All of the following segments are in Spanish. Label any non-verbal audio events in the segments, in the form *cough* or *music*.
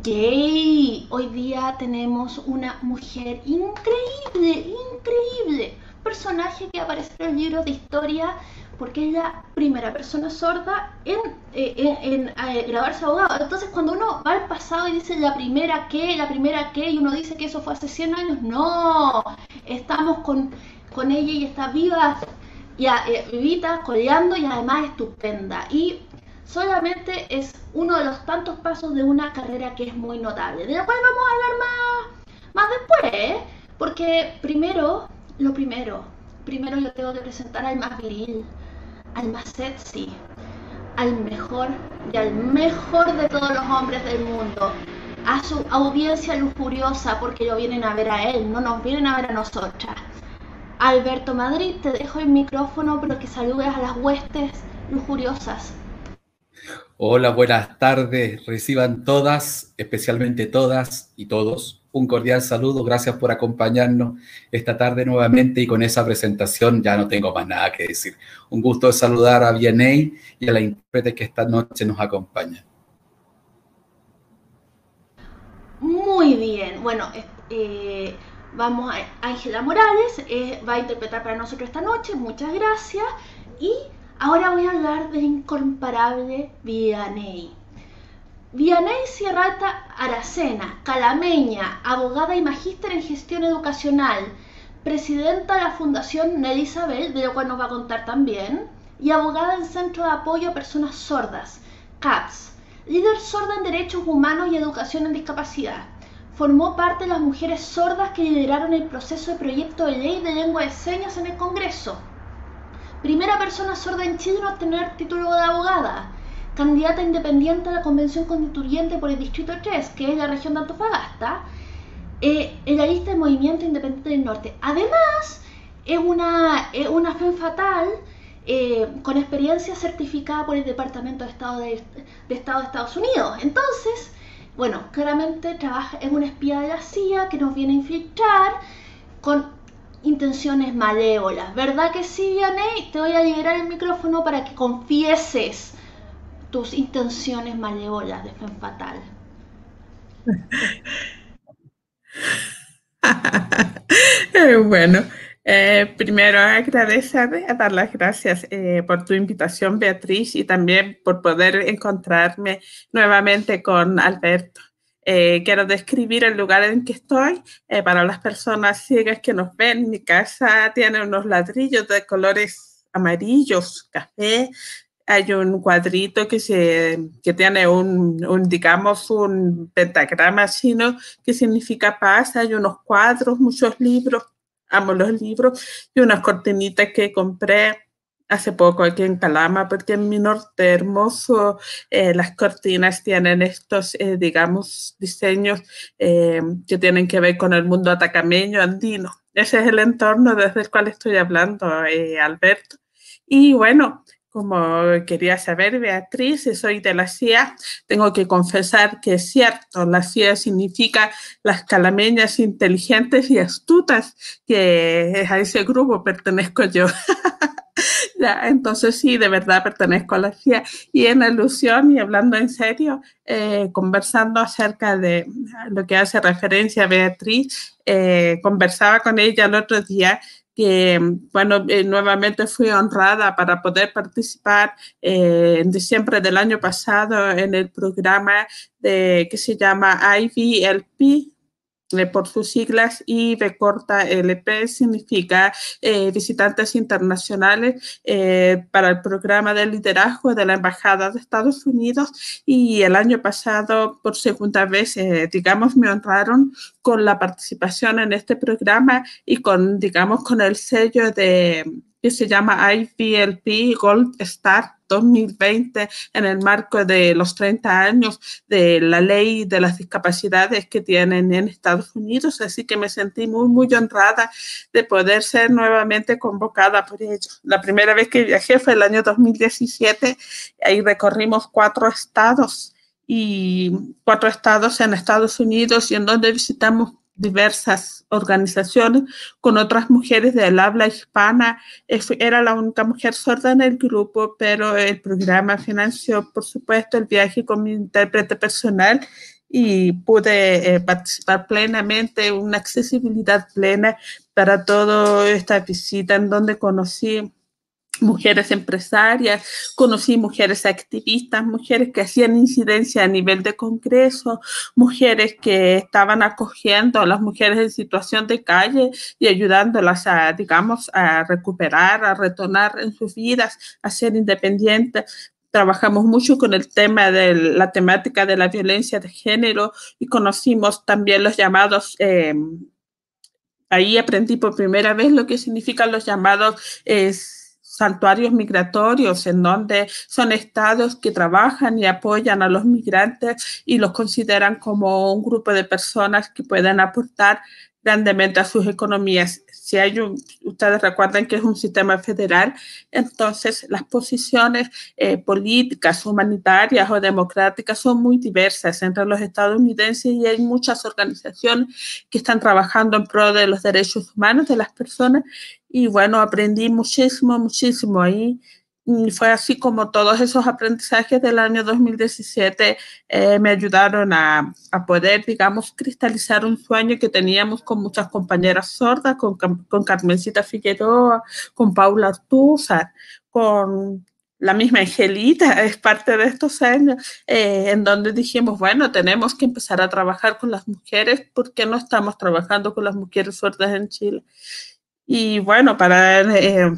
Yay, hoy día tenemos una mujer increíble, increíble. Personaje que aparece en libros de historia porque es la primera persona sorda en, eh, en, eh, grabarse abogado. Entonces cuando uno va al pasado y dice la primera que, la primera que, y uno dice que eso fue hace 100 años, no, estamos con, con ella y está viva, ya, eh, vivita, coleando y además estupenda. Y solamente es uno de los tantos pasos de una carrera que es muy notable, de la cual vamos a hablar más, más después, ¿eh? porque primero, lo primero, primero yo tengo que presentar al más viril, al más sexy, al mejor y al mejor de todos los hombres del mundo, a su audiencia lujuriosa, porque lo vienen a ver a él, no nos vienen a ver a nosotras. Alberto Madrid, te dejo el micrófono, pero que saludes a las huestes lujuriosas. Hola, buenas tardes. Reciban todas, especialmente todas y todos, un cordial saludo. Gracias por acompañarnos esta tarde nuevamente y con esa presentación ya no tengo más nada que decir. Un gusto saludar a Vianey y a la intérprete que esta noche nos acompaña. Muy bien. Bueno, eh, vamos a Ángela Morales, eh, va a interpretar para nosotros esta noche. Muchas gracias. Y Ahora voy a hablar del incomparable Vianey. Vianey Sierrata Aracena, calameña, abogada y magíster en gestión educacional, presidenta de la Fundación Nelly Isabel, de lo cual nos va a contar también, y abogada del Centro de Apoyo a Personas Sordas, CAPS, líder sorda en Derechos Humanos y Educación en Discapacidad. Formó parte de las mujeres sordas que lideraron el proceso de proyecto de ley de lengua de señas en el Congreso primera persona sorda en Chile en obtener título de abogada, candidata independiente a la Convención Constituyente por el Distrito 3, que es la región de Antofagasta, eh, en la lista de Movimiento Independiente del Norte. Además, es una, una fe fatal eh, con experiencia certificada por el Departamento de Estado de, de Estado de Estados Unidos. Entonces, bueno, claramente trabaja, es una espía de la CIA que nos viene a infiltrar con intenciones malévolas. ¿Verdad que sí, Vianney? Te voy a liberar el micrófono para que confieses tus intenciones malévolas de Fen Fatal. *laughs* bueno, eh, primero agradecer, dar las gracias eh, por tu invitación, Beatriz, y también por poder encontrarme nuevamente con Alberto. Eh, quiero describir el lugar en que estoy eh, para las personas ciegas que nos ven. Mi casa tiene unos ladrillos de colores amarillos, café. Hay un cuadrito que, se, que tiene un, un, digamos, un pentagrama chino que significa paz. Hay unos cuadros, muchos libros, amo los libros, y unas cortinitas que compré hace poco aquí en Calama, porque en mi norte hermoso eh, las cortinas tienen estos, eh, digamos, diseños eh, que tienen que ver con el mundo atacameño andino. Ese es el entorno desde el cual estoy hablando, Alberto. Y bueno, como quería saber, Beatriz, soy de la CIA, tengo que confesar que es cierto, la CIA significa las calameñas inteligentes y astutas, que a ese grupo pertenezco yo. *laughs* entonces sí, de verdad pertenezco a la CIA. Y en alusión y hablando en serio, eh, conversando acerca de lo que hace referencia a Beatriz, eh, conversaba con ella el otro día que, bueno, eh, nuevamente fui honrada para poder participar en diciembre del año pasado en el programa de, que se llama IVLP, eh, por sus siglas IB corta LP significa eh, visitantes internacionales eh, para el programa de liderazgo de la Embajada de Estados Unidos. Y el año pasado por segunda vez, digamos, me honraron con la participación en este programa y con, digamos, con el sello de que se llama IVLP Gold Star 2020 en el marco de los 30 años de la ley de las discapacidades que tienen en Estados Unidos. Así que me sentí muy, muy honrada de poder ser nuevamente convocada por ellos. La primera vez que viajé fue el año 2017. Ahí recorrimos cuatro estados y cuatro estados en Estados Unidos y en donde visitamos diversas organizaciones con otras mujeres del habla hispana. Era la única mujer sorda en el grupo, pero el programa financió, por supuesto, el viaje con mi intérprete personal y pude eh, participar plenamente, una accesibilidad plena para toda esta visita en donde conocí mujeres empresarias, conocí mujeres activistas, mujeres que hacían incidencia a nivel de Congreso, mujeres que estaban acogiendo a las mujeres en situación de calle y ayudándolas a, digamos, a recuperar, a retornar en sus vidas, a ser independientes. Trabajamos mucho con el tema de la temática de la violencia de género y conocimos también los llamados eh, ahí aprendí por primera vez lo que significan los llamados santuarios migratorios, en donde son estados que trabajan y apoyan a los migrantes y los consideran como un grupo de personas que pueden aportar grandemente a sus economías. Si hay un, ustedes recuerdan que es un sistema federal, entonces las posiciones eh, políticas, humanitarias o democráticas son muy diversas entre los estadounidenses y hay muchas organizaciones que están trabajando en pro de los derechos humanos de las personas. Y bueno, aprendí muchísimo, muchísimo ahí fue así como todos esos aprendizajes del año 2017 eh, me ayudaron a, a, poder, digamos, cristalizar un sueño que teníamos con muchas compañeras sordas, con, con Carmencita Figueroa, con Paula Artúzar, con la misma Angelita, *laughs* es parte de estos años, eh, en donde dijimos, bueno, tenemos que empezar a trabajar con las mujeres, porque no estamos trabajando con las mujeres sordas en Chile? Y bueno, para eh,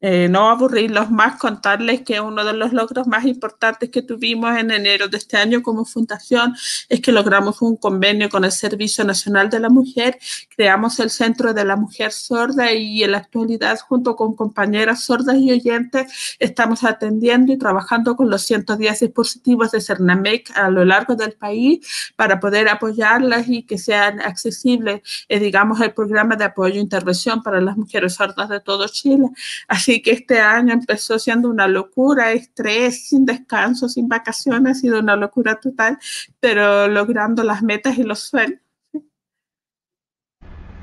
eh, no aburrirlos más, contarles que uno de los logros más importantes que tuvimos en enero de este año como fundación es que logramos un convenio con el Servicio Nacional de la Mujer, creamos el Centro de la Mujer Sorda y en la actualidad junto con compañeras sordas y oyentes estamos atendiendo y trabajando con los 110 dispositivos de Cernamec a lo largo del país para poder apoyarlas y que sean accesibles, eh, digamos, el programa de apoyo e intervención para las mujeres sordas de todo Chile. Así que este año empezó siendo una locura, estrés, sin descanso, sin vacaciones, ha sido una locura total, pero logrando las metas y los sueños.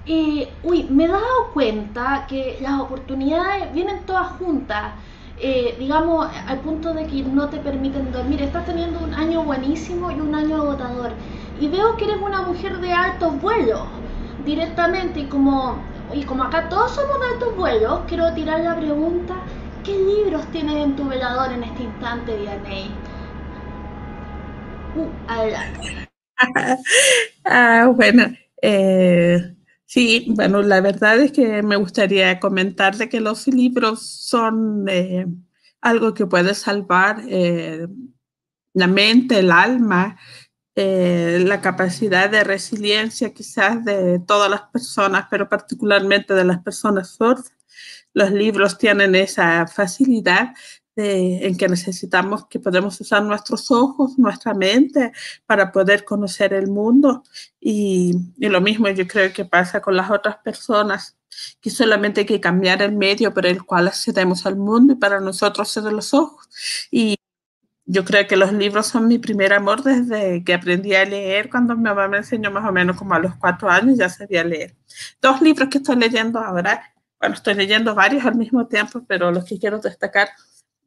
Eh, uy, me he dado cuenta que las oportunidades vienen todas juntas. Eh, digamos, al punto de que no te permiten dormir. Estás teniendo un año buenísimo y un año agotador. Y veo que eres una mujer de altos vuelos directamente y como y como acá todos somos de altos vuelos, quiero tirar la pregunta, ¿qué libros tienes en tu velador en este instante, Dianey? Uh, adelante. *laughs* ah, bueno, eh, sí, bueno, la verdad es que me gustaría comentarte que los libros son eh, algo que puede salvar eh, la mente, el alma, eh, la capacidad de resiliencia quizás de todas las personas, pero particularmente de las personas sordas. Los libros tienen esa facilidad en que necesitamos que podemos usar nuestros ojos, nuestra mente para poder conocer el mundo. Y, lo mismo yo creo que pasa con las otras personas que solamente hay que cambiar el medio por el cual accedemos al mundo y para nosotros ser los ojos. Y yo creo que los libros son mi primer amor desde que aprendí a leer, cuando mi mamá me enseñó más o menos como a los cuatro años, ya sabía leer. Dos libros que estoy leyendo ahora, bueno, estoy leyendo varios al mismo tiempo, pero los que quiero destacar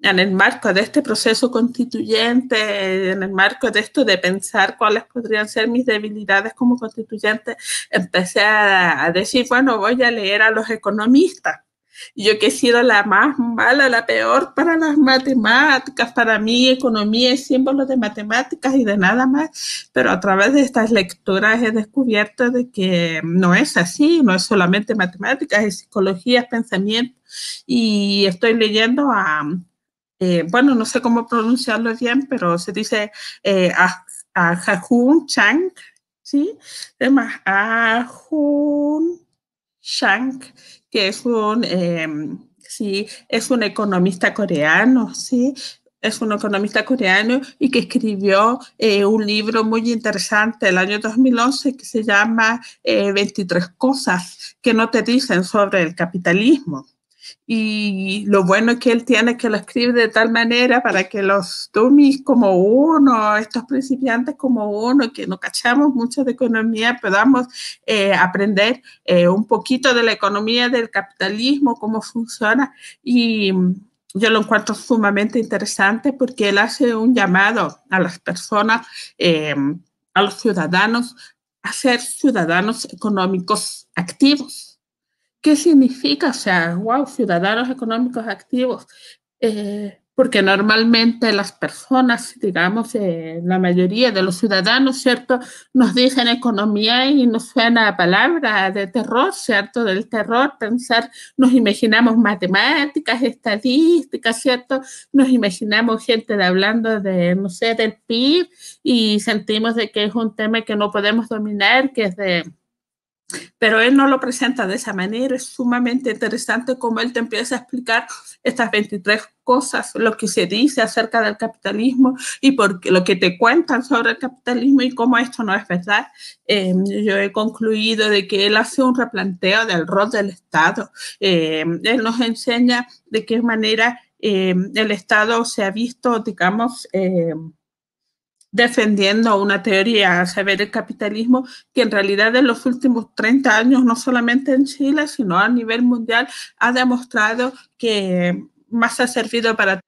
en el marco de este proceso constituyente, en el marco de esto de pensar cuáles podrían ser mis debilidades como constituyente, empecé a, a decir, bueno, voy a leer a los economistas yo que he sido la más mala, la peor para las matemáticas, para mí economía es símbolo de matemáticas y de nada más, pero a través de estas lecturas he descubierto de que no es así, no es solamente matemáticas, es psicología, es pensamiento y estoy leyendo a, eh, bueno, no sé cómo pronunciarlo bien, pero se dice eh, a, a Chang, ¿sí? Además, Ahun Chang, que es un, em, sí, es un economista coreano, ¿sí? Es un economista coreano y que escribió eh, un libro muy interesante el año 2011 que se llama 23 eh, cosas que no te dicen sobre el capitalismo. Y lo bueno es que él tiene que lo escribe de tal manera para que los dummies como uno, estos principiantes como uno, que no cachamos mucho de economía, podamos eh, aprender eh, un poquito de la economía del capitalismo, cómo funciona. Y yo lo encuentro sumamente interesante porque él hace un llamado a las personas. Eh, a los ciudadanos a ser ciudadanos económicos activos. ¿Qué significa? O sea, wow, ciudadanos económicos activos. Eh, porque normalmente las personas, digamos, eh, la mayoría de los ciudadanos, ¿cierto?, nos dicen economía y nos suena a palabra de terror, ¿cierto?, del terror, pensar, nos imaginamos matemáticas, estadísticas, ¿cierto?, nos imaginamos gente hablando de, no sé, del PIB y sentimos de que es un tema que no podemos dominar, que es de pero él no lo presenta de esa manera. Es sumamente interesante cómo él te empieza a explicar estas 23 cosas, lo que se dice acerca del capitalismo y por lo que te cuentan sobre el capitalismo y cómo esto no es verdad. Em, yo he concluido de que él hace un replanteo del rol del Estado. Em, él nos enseña de qué manera em, el Estado se ha visto, digamos, defendiendo una teoría a saber el capitalismo que en realidad en los últimos 30 años, no solamente en Chile, sino a nivel mundial, ha demostrado que más ha servido para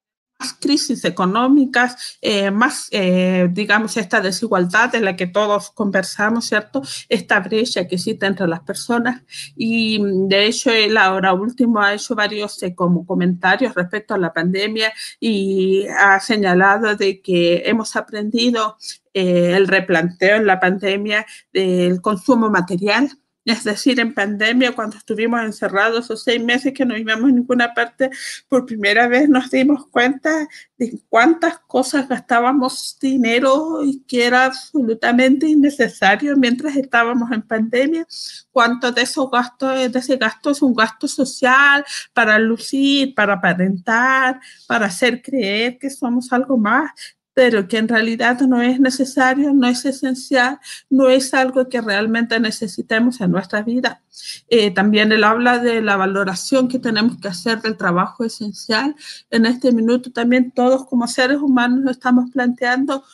crisis económicas, eh, más, eh, digamos, esta desigualdad de la que todos conversamos, ¿cierto? Esta brecha que existe entre las personas. Y de hecho, él ahora último ha hecho varios eh, como comentarios respecto a la pandemia y ha señalado de que hemos aprendido el replanteo en la pandemia del consumo material es decir, en pandemia, cuando estuvimos encerrados esos seis meses que no íbamos a ninguna parte, por primera vez nos dimos cuenta de cuántas cosas gastábamos dinero y que era absolutamente innecesario mientras estábamos en pandemia. Cuánto de esos gastos, de ese gasto es un gasto social para lucir, para aparentar, para hacer creer que somos algo más pero que en realidad no es necesario, no es esencial, no es algo que realmente necesitemos en nuestra vida. Eh, también él habla de la valoración que tenemos que hacer del trabajo esencial. En este minuto también todos como seres humanos nos estamos planteando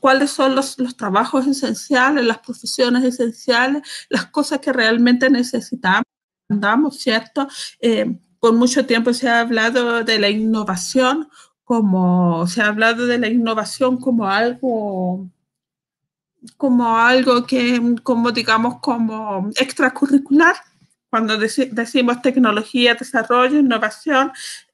cuáles son los, los trabajos esenciales, las profesiones esenciales, las cosas que realmente necesitamos, andamos, ¿cierto? Eh, por mucho tiempo se ha hablado de la innovación como se ha hablado de la innovación como algo como algo que, como digamos, como extracurricular. Cuando decimos tecnología, desarrollo, innovación,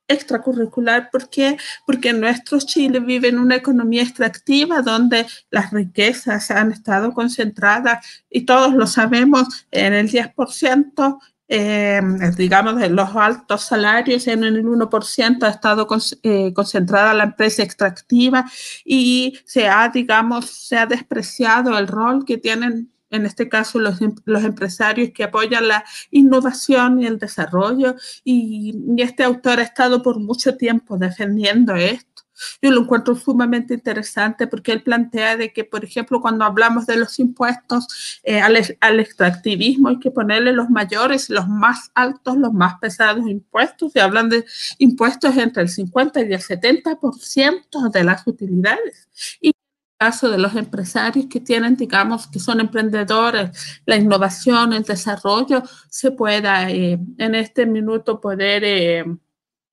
extracurricular. ¿Por qué? Porque nuestro Chile vive en una economía extractiva donde las riquezas han estado concentradas y todos lo sabemos en el 10% eh, digamos, de los altos salarios en el 1% ha estado eh, concentrada la empresa extractiva y se ha, digamos, se ha despreciado el rol que tienen en este caso los, em, los empresarios que apoyan la innovación y el desarrollo. y este autor ha estado por mucho tiempo defendiendo esto. Yo lo encuentro sumamente interesante porque él plantea de que, por ejemplo, cuando hablamos de los impuestos eh, al, al, extractivismo hay que ponerle los mayores, los más altos, los más pesados impuestos. Se hablan de impuestos entre el 50 y el 70% de las utilidades. Y caso de los empresarios que tienen, digamos, que son emprendedores, la innovación, el desarrollo, se pueda eh, en este minuto poder eh,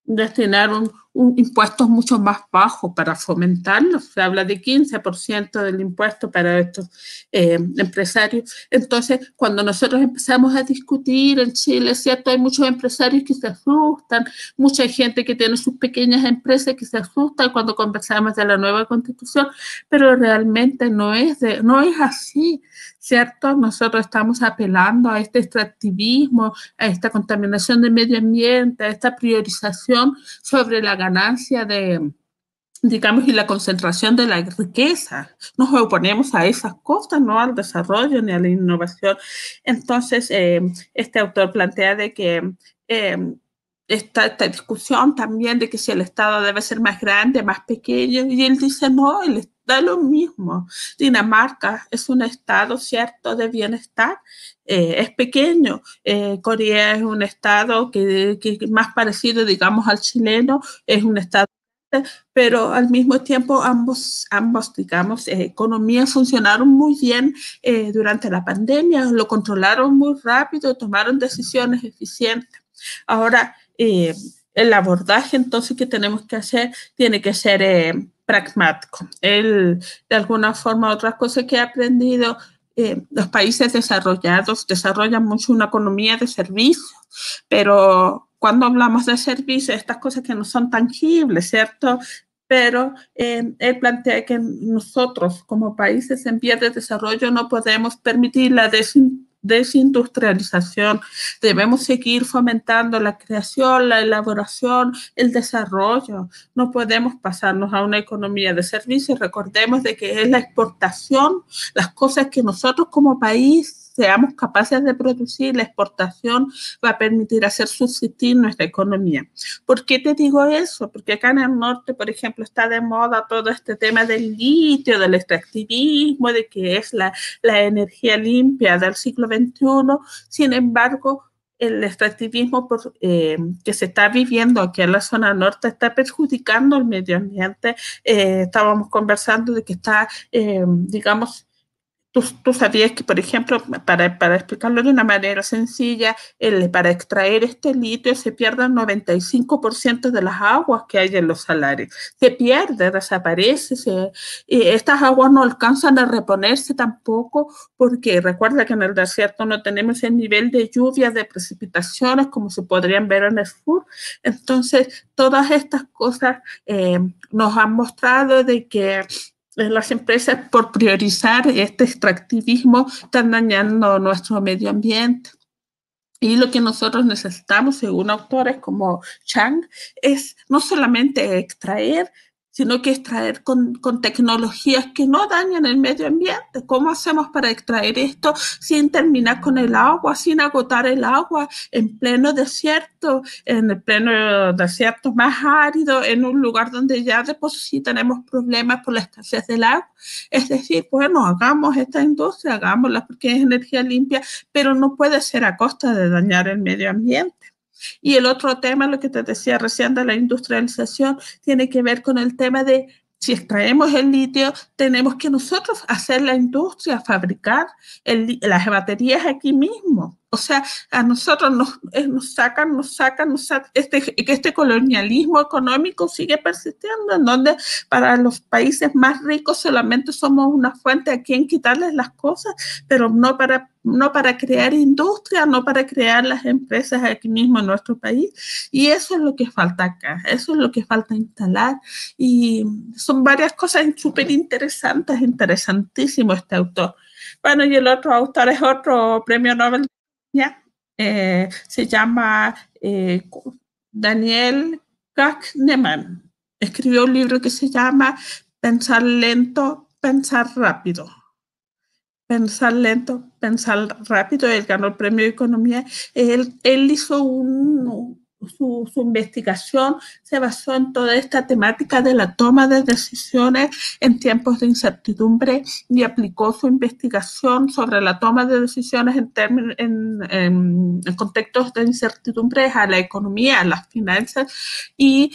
destinar un, un impuesto mucho más bajo para fomentarlo. Se habla de 15% del impuesto para estos eh, empresarios. Entonces, cuando nosotros empezamos a discutir en Chile, ¿cierto? Hay muchos empresarios que se asustan, mucha gente que tiene sus pequeñas empresas que se asustan cuando conversamos de la nueva constitución, pero realmente no es, de, no es así. ¿cierto? Nosotros estamos apelando a este extractivismo, a esta contaminación del medio ambiente, a esta priorización sobre la ganancia de, digamos, y la concentración de la riqueza. Nos oponemos a esas cosas, no al desarrollo ni a la innovación. Entonces, eh, este autor plantea de que eh, esta, esta, discusión también de que si el Estado debe ser más grande, más pequeño, y él dice, no, el, da lo mismo. Dinamarca es un estado, ¿cierto?, de bienestar. Eh, es pequeño. Eh, Corea es un estado que, que, más parecido, digamos, al chileno, es un estado pero al mismo tiempo ambos, ambos digamos, eh, economías funcionaron muy bien eh, durante la pandemia, lo controlaron muy rápido, tomaron decisiones eficientes. Ahora, el abordaje entonces que tenemos que hacer tiene que ser pragmático. Él, de alguna forma, otras cosas que he aprendido, eh, los países desarrollados desarrollan mucho una economía de servicios, pero cuando hablamos de servicios, estas cosas que no son tangibles, ¿cierto? Pero eh, él plantea que nosotros, como países en vías de desarrollo, no podemos permitir la desintegración desindustrialización. Debemos seguir fomentando la creación, la elaboración, el desarrollo. No podemos pasarnos a una economía de servicios. Recordemos de que es la exportación, las cosas que nosotros como país seamos capaces de producir, la exportación va a permitir hacer subsistir nuestra economía. ¿Por qué te digo eso? Porque acá en el norte, por ejemplo, está de moda todo este tema del litio, del extractivismo, de que es la, la energía limpia del siglo XXI. Sin embargo, el extractivismo por, eh, que se está viviendo aquí en la zona norte está perjudicando el medio ambiente. Eh, estábamos conversando de que está, eh, digamos, Tú, sabías que, por ejemplo, para, para, explicarlo de una manera sencilla, para extraer este litio se pierde el 95% de las aguas que hay en los salares. Se pierde, desaparece. y estas aguas no alcanzan a reponerse tampoco porque recuerda que en el desierto no tenemos el nivel de lluvias, de precipitaciones como se podrían ver en el sur. Entonces, todas estas cosas eh, nos han mostrado de que las empresas por priorizar este extractivismo están dañando nuestro medio ambiente. Y lo que nosotros necesitamos, según autores como Chang, es no solamente extraer, sino que extraer con, con, tecnologías que no dañan el medio ambiente. ¿Cómo hacemos para extraer esto sin terminar con el agua, sin agotar el agua en pleno desierto, en el pleno desierto más árido, en un lugar donde ya de por sí tenemos problemas por la escasez del agua? Es decir, bueno, hagamos esta industria, hagámosla porque es energía limpia, pero no puede ser a costa de dañar el medio ambiente. Y el otro tema, lo que te decía recién de la industrialización, tiene que ver con el tema de si extraemos el litio, tenemos que nosotros hacer la industria, fabricar las baterías aquí mismo. O sea, a nosotros nos, nos sacan, nos sacan, nos sacan, este, este colonialismo económico sigue persistiendo, en donde para los países más ricos solamente somos una fuente a quien quitarles las cosas, pero no para, no para crear industria, no para crear las empresas aquí mismo en nuestro país. Y eso es lo que falta acá, eso es lo que falta instalar. Y son varias cosas súper interesantes, interesantísimo este autor. Bueno, y el otro autor es otro premio Nobel eh, se llama eh, Daniel Kahneman. Escribió un libro que se llama Pensar lento, pensar rápido. Pensar lento, pensar rápido. Él ganó el premio de economía. Él, él hizo un, su, investigación se basó en toda esta temática de la toma de decisiones en tiempos de incertidumbre y aplicó su investigación sobre la toma de decisiones en, en, en contextos de incertidumbre a la economía, a las finanzas. Y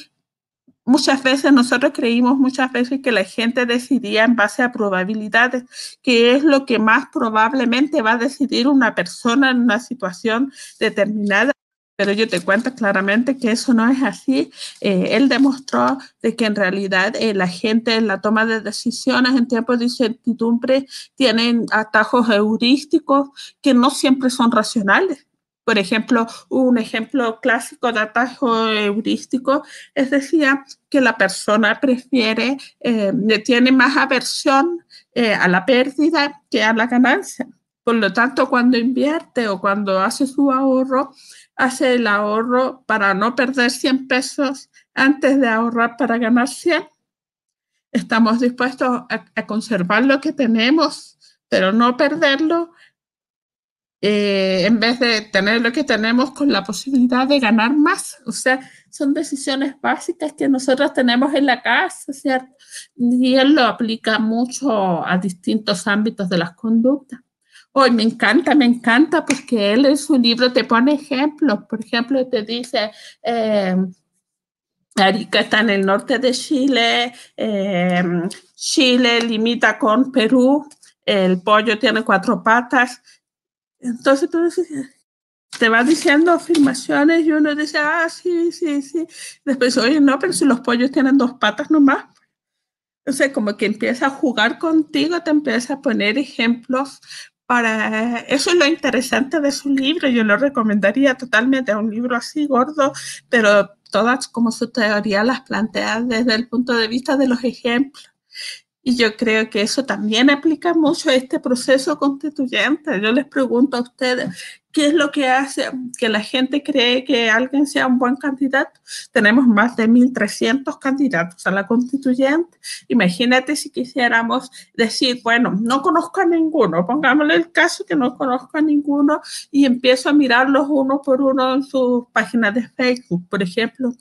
Muchas veces nosotros creímos muchas veces que la gente decidía en base a probabilidades, que es lo que más probablemente va a decidir una persona en una situación determinada pero yo te cuento claramente que eso no es así. Eh, él demostró de que en realidad eh, la gente en la toma de decisiones en tiempos de incertidumbre tienen atajos heurísticos que no siempre son racionales. Por ejemplo, un ejemplo clásico de atajo heurístico es decir, que la persona prefiere, eh, tiene más aversión a la pérdida que a la ganancia. Por lo tanto, cuando invierte o cuando hace su ahorro, hace el ahorro para no perder 100 pesos antes de ahorrar para ganar 100. Estamos dispuestos a, conservar lo que tenemos, pero no perderlo eh, en vez de tener lo que tenemos con la posibilidad de ganar más. O sea, son decisiones básicas que nosotros tenemos en la casa, ¿cierto? Y él lo aplica mucho a distintos ámbitos de las conductas. Hoy me encanta, me encanta porque él en su libro te pone ejemplos. Por ejemplo, te dice, eh, Arica está en el norte de Chile, eh, Chile limita con Perú, el pollo tiene cuatro patas. Entonces tú te va diciendo afirmaciones y uno dice, ah, sí, sí, sí. Después, oye, no, pero si los pollos tienen dos patas nomás. Entonces, como que empieza a jugar contigo, te empieza a poner ejemplos para... Eso es lo interesante de su libro, yo lo recomendaría totalmente, un libro así gordo, pero todas como su teoría las plantea desde el punto de vista de los ejemplos. Y yo creo que eso también aplica mucho a este proceso constituyente. Yo les pregunto a ustedes, ¿qué es lo que hace que la gente cree que alguien sea un buen candidato? Tenemos más de 1.300 candidatos a la constituyente. Imagínate si quisiéramos decir, bueno, no conozco a ninguno, pongámosle el caso que no conozco a ninguno y empiezo a mirarlos uno por uno en sus páginas de Facebook, por ejemplo.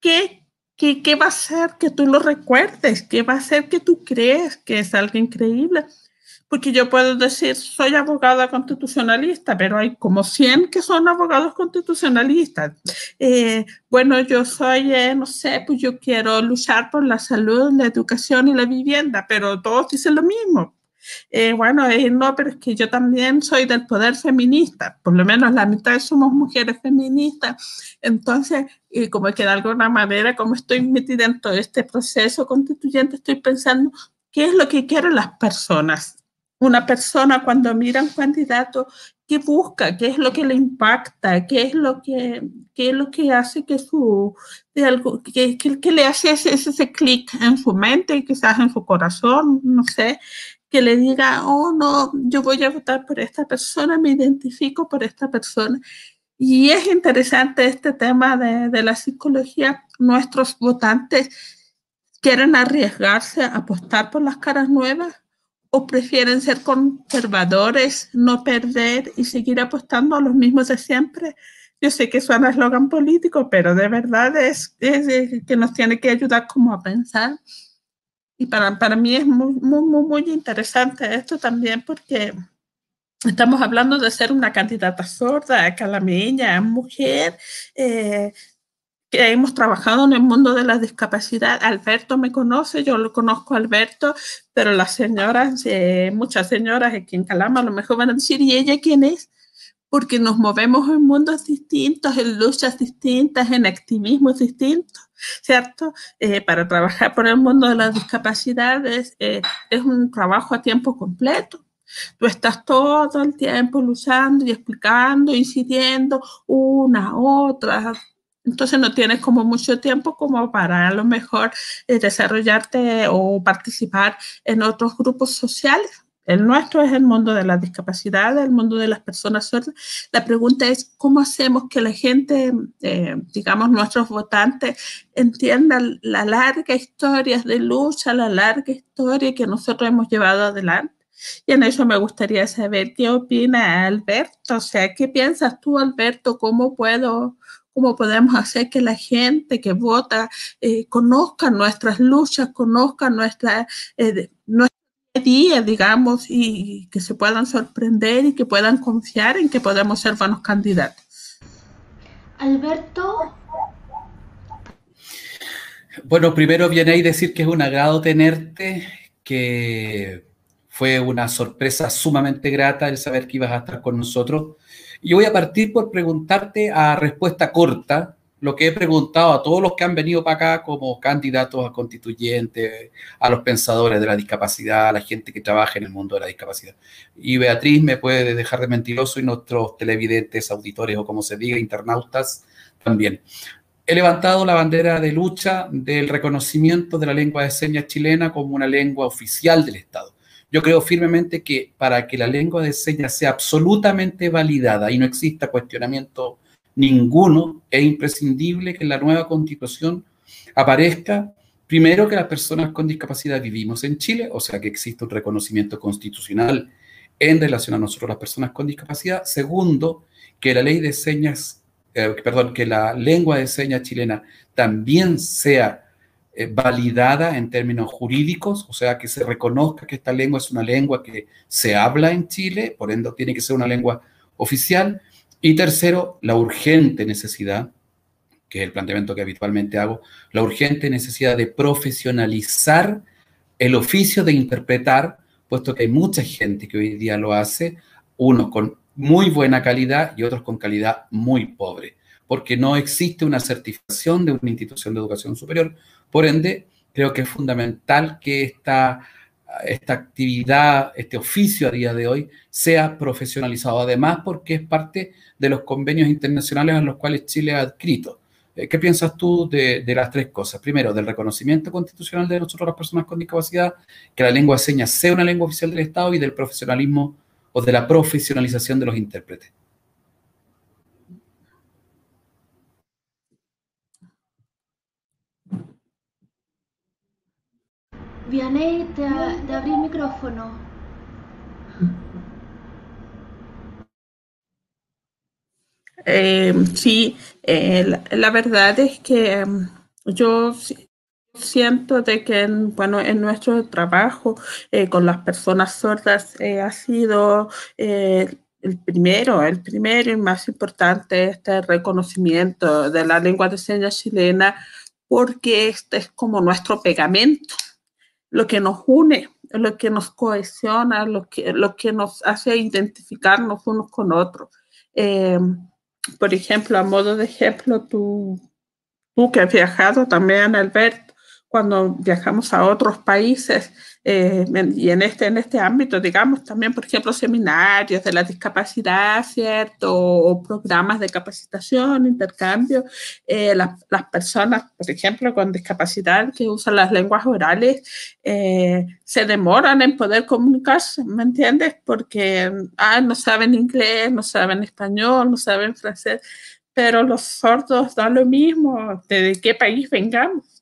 ¿Qué ¿Qué, ¿Qué, va a hacer que tú lo recuerdes? ¿Qué va a hacer que tú crees que es algo increíble? Porque yo puedo decir, soy abogada constitucionalista, pero hay como 100 que son abogados constitucionalistas. Eh, bueno, yo soy, eh, no sé, pues yo quiero luchar por la salud, la educación y la vivienda, pero todos dicen lo mismo. Eh, bueno, eh, no, pero es que yo también soy del poder feminista, por lo menos la mitad somos mujeres feministas. Entonces, y como que de alguna manera, como estoy metida en todo este proceso constituyente, estoy pensando, ¿qué es lo que quieren las personas? Una persona cuando mira a un candidato, ¿qué busca? ¿Qué es lo que le impacta? ¿Qué es lo que, qué es lo que hace que su, de algo, que, que, le hace ese, ese clic en su mente quizás en su corazón? No sé que le diga, oh no, yo voy a votar por esta persona, me identifico por esta persona. Y es interesante este tema de, de la psicología. Nuestros votantes quieren arriesgarse a apostar por las caras nuevas o prefieren ser conservadores, no perder y seguir apostando a los mismos de siempre. Yo sé que suena eslogan político, pero de verdad es, es, que nos tiene que ayudar como a pensar. Y para, para mí es muy, muy, muy interesante esto también porque estamos hablando de ser una candidata sorda, calameña, mujer, eh, que hemos trabajado en el mundo de la discapacidad. Alberto me conoce, yo lo conozco a Alberto, pero las señoras, eh, muchas señoras aquí en Calama a lo mejor van a decir, ¿y ella quién es? porque nos movemos en mundos distintos, en luchas distintas, en activismos distintos, ¿cierto? Eh, para trabajar por el mundo de las discapacidades eh, es un trabajo a tiempo completo. Tú estás todo el tiempo luchando y explicando, incidiendo una, otra. Entonces no tienes como mucho tiempo como para a lo mejor eh, desarrollarte o participar en otros grupos sociales el nuestro es el mundo de la discapacidad, el mundo de las personas sordas. La pregunta es, ¿cómo hacemos que la gente, eh, digamos, nuestros votantes, entiendan la larga historia de lucha, la larga historia que nosotros hemos llevado adelante? Y en eso me gustaría saber qué opina Alberto. O sea, ¿qué piensas tú, Alberto? ¿Cómo puedo, cómo podemos hacer que la gente que vota eh, conozca nuestras luchas, conozca nuestra, eh, nuestra día, digamos, y que se puedan sorprender y que puedan confiar en que podemos ser buenos candidatos. Alberto. Bueno, primero viene ahí decir que es un agrado tenerte, que fue una sorpresa sumamente grata el saber que ibas a estar con nosotros. Y voy a partir por preguntarte a respuesta corta, lo que he preguntado a todos los que han venido para acá como candidatos a constituyentes, a los pensadores de la discapacidad, a la gente que trabaja en el mundo de la discapacidad. Y Beatriz me puede dejar de mentiroso y nuestros televidentes, auditores o como se diga, internautas también. He levantado la bandera de lucha del reconocimiento de la lengua de señas chilena como una lengua oficial del Estado. Yo creo firmemente que para que la lengua de señas sea absolutamente validada y no exista cuestionamiento ninguno, es imprescindible que en la nueva constitución aparezca, primero, que las personas con discapacidad vivimos en Chile, o sea, que existe un reconocimiento constitucional en relación a nosotros las personas con discapacidad. Segundo, que la ley de señas, eh, perdón, que la lengua de señas chilena también sea eh, validada en términos jurídicos, o sea, que se reconozca que esta lengua es una lengua que se habla en Chile, por ende tiene que ser una lengua oficial. Y tercero, la urgente necesidad, que es el planteamiento que habitualmente hago, la urgente necesidad de profesionalizar el oficio de interpretar, puesto que hay mucha gente que hoy día lo hace, unos con muy buena calidad y otros con calidad muy pobre, porque no existe una certificación de una institución de educación superior, por ende, Creo que es fundamental que esta, esta actividad, este oficio a día de hoy, sea profesionalizado. Además, porque es parte de los convenios internacionales a los cuales Chile ha adscrito. Eh, ¿Qué piensas tú de, las tres cosas? Primero, del reconocimiento constitucional de nosotros las personas con discapacidad, que la lengua señas sea una lengua oficial del Estado y del profesionalismo o de la profesionalización de los intérpretes. Vianey, te, te abrí el micrófono. Eh, sí, eh, la, verdad es que um, yo siento de que en, bueno, en nuestro trabajo eh, con las personas sordas ha sido el primero, el primero y más importante este reconocimiento de la lengua de señas chilena porque este es como nuestro pegamento lo que nos une, lo que nos cohesiona, lo que, lo que nos hace identificarnos unos con otros. Eh, por ejemplo, a modo de ejemplo, tú, tú que has viajado también, Alberto, cuando viajamos a otros países, eh, y en este, en este ámbito, digamos, también, por ejemplo, seminarios de la discapacidad, ¿cierto? O, programas de capacitación, intercambio. Eh, la, las personas, por ejemplo, con discapacidad que usan las lenguas orales, eh, se demoran en poder comunicarse, ¿me entiendes? Porque ah, no saben inglés, no saben español, no saben francés, pero los sordos da lo mismo de qué país vengamos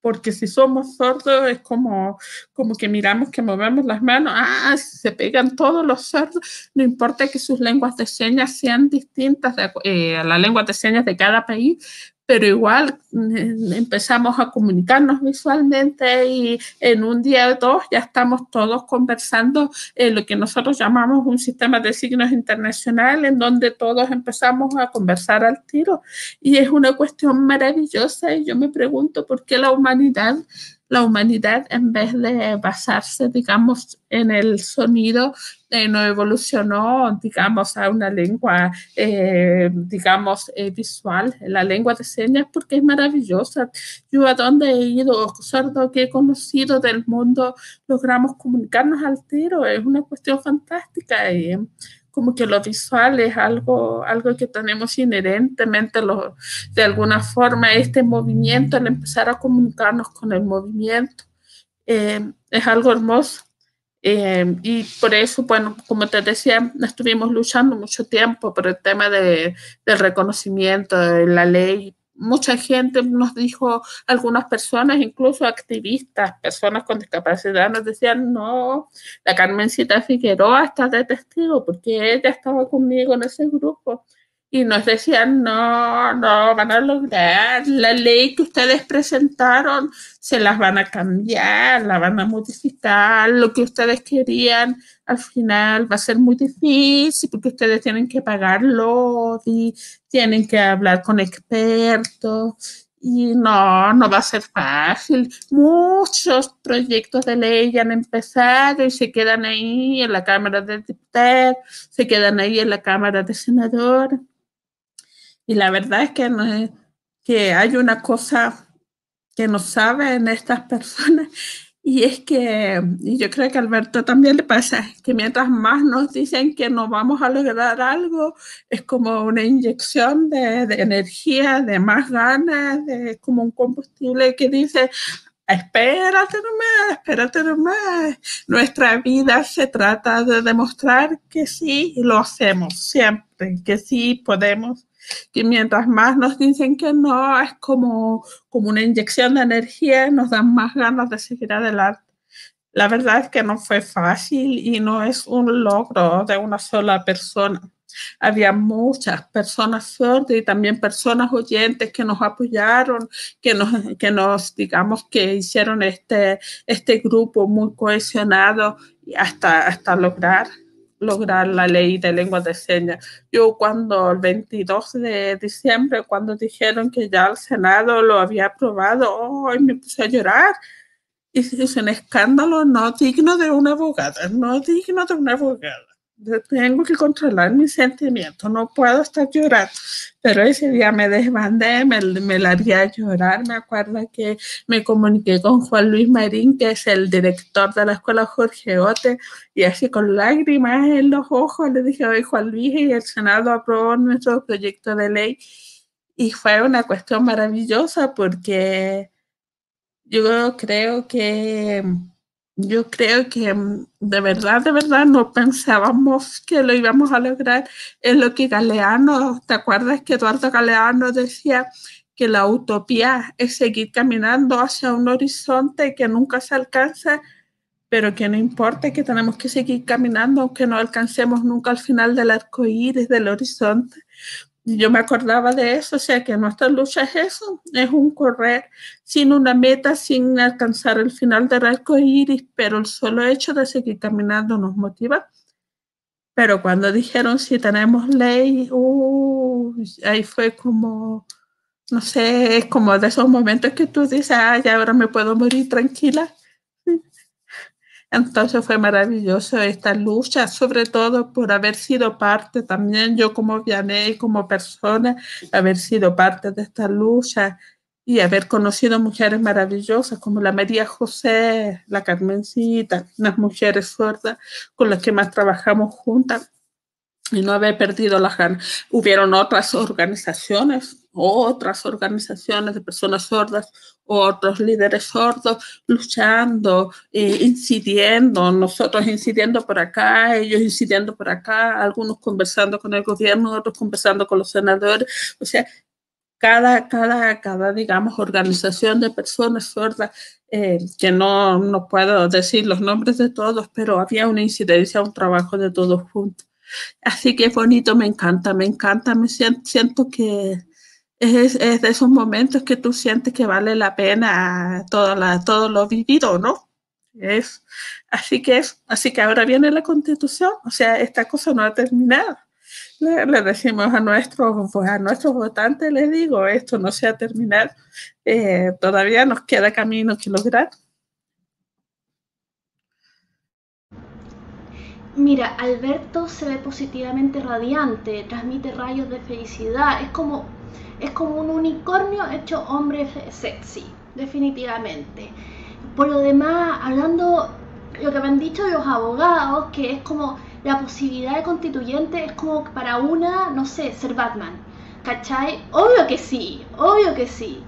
porque si somos sordos es como, como que miramos que movemos las manos, ah, se pegan todos los sordos, no importa que sus lenguas de señas sean distintas de, eh, a las lenguas de señas de cada país, pero igual mm, empezamos a comunicarnos visualmente y en un día o dos ya estamos todos conversando en lo que nosotros llamamos un sistema de signos internacional en donde todos empezamos a conversar al tiro. Y es una cuestión maravillosa y yo me pregunto por qué la humanidad la humanidad en vez de basarse, digamos, en el sonido, eh, no evolucionó, digamos, a una lengua, eh, digamos, eh, visual, la lengua de señas, porque es maravillosa. Yo a donde he ido, sordo que he conocido del mundo, logramos comunicarnos al tiro, es una cuestión fantástica. Como que lo visual es algo, algo que tenemos inherentemente lo, de alguna forma, este movimiento, el empezar a comunicarnos con el movimiento, eh, es algo hermoso. Eh, y por eso, bueno, como te decía, estuvimos luchando mucho tiempo por el tema de, del reconocimiento de la ley mucha gente nos dijo, algunas personas, incluso activistas, personas con discapacidad, nos decían, no, la Carmencita Figueroa está de testigo porque ella estaba conmigo en ese grupo. Y nos decían, no, no, van a lograr la ley que ustedes presentaron, se las van a cambiar, la van a modificar, lo que ustedes querían al final va a ser muy difícil porque ustedes tienen que pagar lobby, tienen que hablar con expertos y no, no va a ser fácil. Muchos proyectos de ley ya han empezado y se quedan ahí en la Cámara de Diputados, se quedan ahí en la Cámara de Senadores. Y la verdad es que, no, que hay una cosa que no saben estas personas. *laughs* Y es que, y yo creo que a Alberto también le pasa, que mientras más nos dicen que no vamos a lograr algo, es como una inyección de, de energía, de más ganas, de como un combustible que dice, espérate nomás, espérate nomás. Nuestra vida se trata de demostrar que sí, lo hacemos siempre, que sí podemos que mientras más nos dicen que no, es como, como una inyección de energía, nos dan más ganas de seguir adelante. La verdad es que no fue fácil y no es un logro de una sola persona. Había muchas personas sordas y también personas oyentes que nos apoyaron, que nos, que nos digamos, que hicieron este, este grupo muy cohesionado hasta, hasta lograr lograr la ley de lengua de señas. Yo cuando el 22 de diciembre, cuando dijeron que ya el Senado lo había aprobado, oh, me puse a llorar. Y es un escándalo no digno de una abogada, no digno de una abogada. Tengo que controlar mis sentimientos, no puedo estar llorando. Pero ese día me desbandé, me, me largué a llorar. Me acuerdo que me comuniqué con Juan Luis Marín, que es el director de la escuela Jorge Ote, y así con lágrimas en los ojos le dije, hoy Juan Luis, y el Senado aprobó nuestro proyecto de ley. Y fue una cuestión maravillosa porque yo creo que yo creo que mm, de verdad, de verdad no pensábamos que lo íbamos a lograr. Es lo que Galeano, ¿te acuerdas que Eduardo Galeano decía que la utopía es seguir caminando hacia un horizonte que nunca se alcanza, pero que no importa que tenemos que seguir caminando aunque no alcancemos nunca al final del arco iris del horizonte? Yo me acordaba de eso, o sea que nuestra lucha es eso, es un correr sin una meta, sin alcanzar el final del arco iris, pero el solo hecho de seguir caminando nos motiva. Pero cuando dijeron si tenemos ley, uh, ahí fue como, no sé, es como de esos momentos que tú dices, ah, ya ahora me puedo morir tranquila. Entonces fue maravilloso esta lucha, sobre todo por haber sido parte también, yo como Vianey, como persona, haber sido parte de esta lucha y haber conocido mujeres maravillosas como la María José, la Carmencita, unas mujeres sordas con las que más trabajamos juntas y no haber perdido las ganas. Hubieron otras organizaciones, otras organizaciones de personas sordas, otros líderes sordos luchando, eh, incidiendo, nosotros incidiendo por acá, ellos incidiendo por acá, algunos conversando con el gobierno, otros conversando con los senadores. O sea, cada, cada, cada digamos, organización de personas sordas, eh, que no, no puedo decir los nombres de todos, pero había una incidencia, un trabajo de todos juntos. Así que es bonito, me encanta, me encanta, me siento, siento que es, es, de esos momentos que tú sientes que vale la pena todo, la, todo lo vivido, ¿no? Es, así que es, así que ahora viene la constitución, o sea, esta cosa no ha terminado. Le, decimos a nuestros, pues a nuestros votantes, les digo, esto no se ha terminado, eh, todavía nos queda camino que lograr. Mira, Alberto se ve positivamente radiante, transmite rayos de felicidad, es como, es como un unicornio hecho hombre sexy, definitivamente. Por lo demás, hablando lo que me han dicho los abogados, que es como la posibilidad de constituyente es como para una, no sé, ser Batman. ¿Cachai? Obvio que sí, obvio que sí.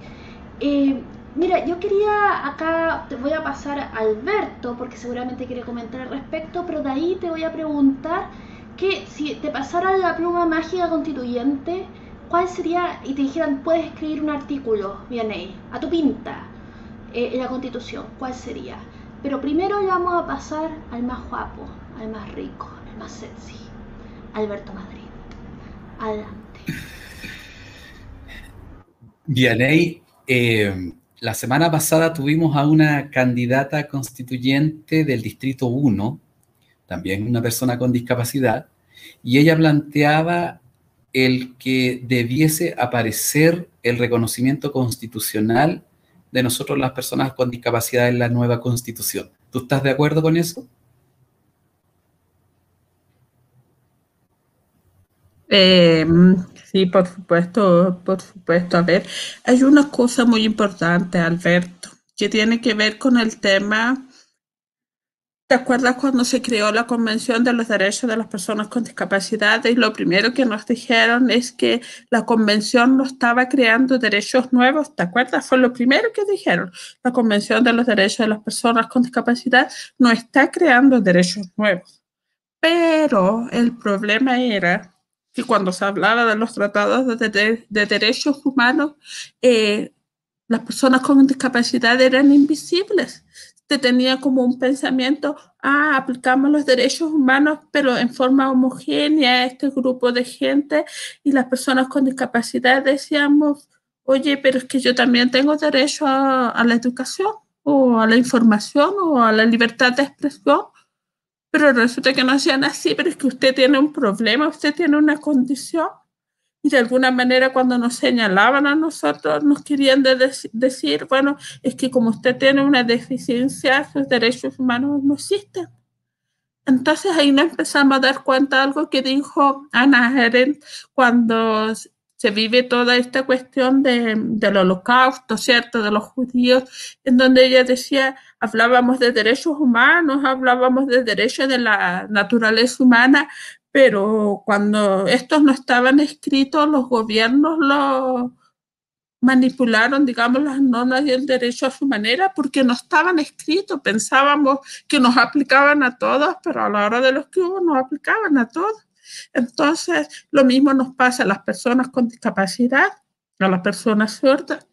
Eh, Mira, yo quería acá, te voy a pasar a Alberto, porque seguramente quiere comentar al respecto, pero de ahí te voy a preguntar que si te pasara la pluma mágica constituyente, ¿cuál sería, y te dijeran, puedes escribir un artículo, ahí, a tu pinta, eh, en la constitución, ¿cuál sería? Pero primero le vamos a pasar al más guapo, al más rico, al más sexy, Alberto Madrid. Adelante. Vianey, eh, la semana pasada tuvimos a una candidata constituyente del Distrito 1, también una persona con discapacidad, y ella planteaba el que debiese aparecer el reconocimiento constitucional de nosotros las personas con discapacidad en la nueva constitución. ¿Tú estás de acuerdo con eso? Eh, Sí, por supuesto, por supuesto. A ver, hay una cosa muy importante, Alberto, que tiene que ver con el tema. ¿Te acuerdas cuando se creó la Convención de los Derechos de las Personas con Discapacidad? Y lo primero que nos dijeron es que la Convención no estaba creando derechos nuevos. ¿Te acuerdas? Fue lo primero que dijeron. La Convención de los Derechos de las Personas con Discapacidad no está creando derechos nuevos. Pero el problema era que cuando se hablaba de los tratados de, derechos humanos, eh, las personas con discapacidad eran invisibles. Se tenía como un pensamiento, ah, aplicamos los derechos humanos, pero en forma homogénea a este grupo de gente y las personas con discapacidad decíamos, oye, pero es que yo también tengo derecho a la educación o a la información o a la libertad de expresión pero resulta que no hacían así, pero es que usted tiene un problema, usted tiene una condición. Y de alguna manera cuando nos señalaban a nosotros, nos querían decir, bueno, es que como usted tiene una deficiencia, sus derechos humanos no existen. Entonces ahí nos empezamos a dar cuenta de algo que dijo Ana Arendt cuando se vive toda esta cuestión de, del holocausto, ¿cierto? De los judíos, en donde ella decía, hablábamos de derechos humanos, hablábamos de derechos de la naturaleza humana, pero cuando estos no estaban escritos, los gobiernos los manipularon, digamos, las normas y el derecho a su manera porque no estaban escritos. Pensábamos que nos aplicaban a todos, pero a la hora de los que hubo nos aplicaban a todos. Entonces, lo mismo nos pasa a las personas con discapacidad, a las personas sordas.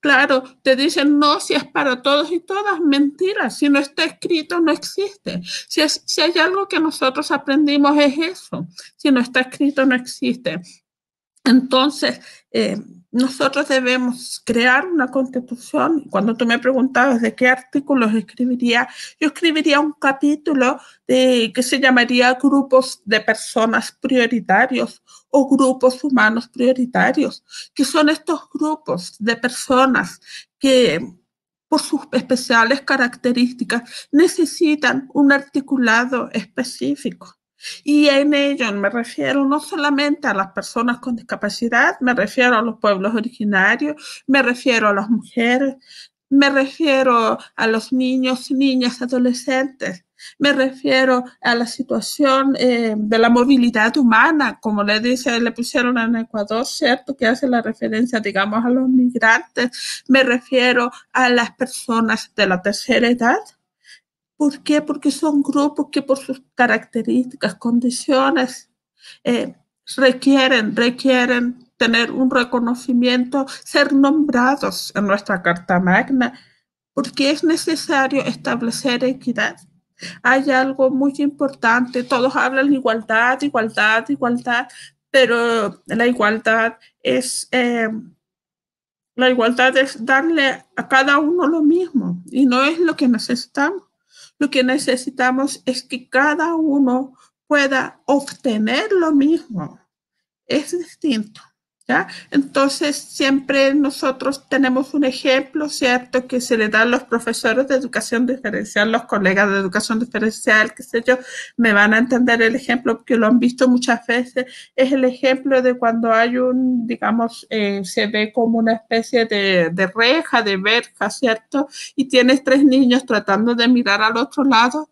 Claro, te dicen no, si es para todos y todas, mentira, si no está escrito no existe. Si, si hay algo que nosotros aprendimos es eso, si no está escrito no existe. Entonces, eh, nosotros debemos crear una constitución. Cuando tú me preguntabas de qué artículos escribiría, yo escribiría un capítulo de, que se llamaría grupos de personas prioritarios o grupos humanos prioritarios, que son estos grupos de personas que por sus especiales características necesitan un articulado específico. Y en ello me refiero no solamente a las personas con discapacidad, me refiero a los pueblos originarios, me refiero a las mujeres, me refiero a los niños, niñas, adolescentes, me refiero a la situación eh, de la movilidad humana, como le dice, le pusieron en Ecuador, ¿cierto? Que hace la referencia, digamos, a los migrantes. Me refiero a las personas de la tercera edad, ¿Por qué? Porque son grupos que por sus características, condiciones, eh, requieren, requieren tener un reconocimiento, ser nombrados en nuestra Carta Magna, porque es necesario establecer equidad. Hay algo muy importante, todos hablan de igualdad, igualdad, igualdad, pero la igualdad es, eh, la igualdad es darle a cada uno lo mismo y no es lo que necesitamos. Lo que necesitamos es que cada uno pueda obtener lo mismo. Es distinto. ¿Ya? Entonces, siempre nosotros tenemos un ejemplo, ¿cierto?, que se le da a los profesores de educación diferencial, los colegas de educación diferencial, qué sé yo, me van a entender el ejemplo porque lo han visto muchas veces. Es el ejemplo de cuando hay un, digamos, eh, se ve como una especie de, de reja, de verja, ¿cierto? Y tienes tres niños tratando de mirar al otro lado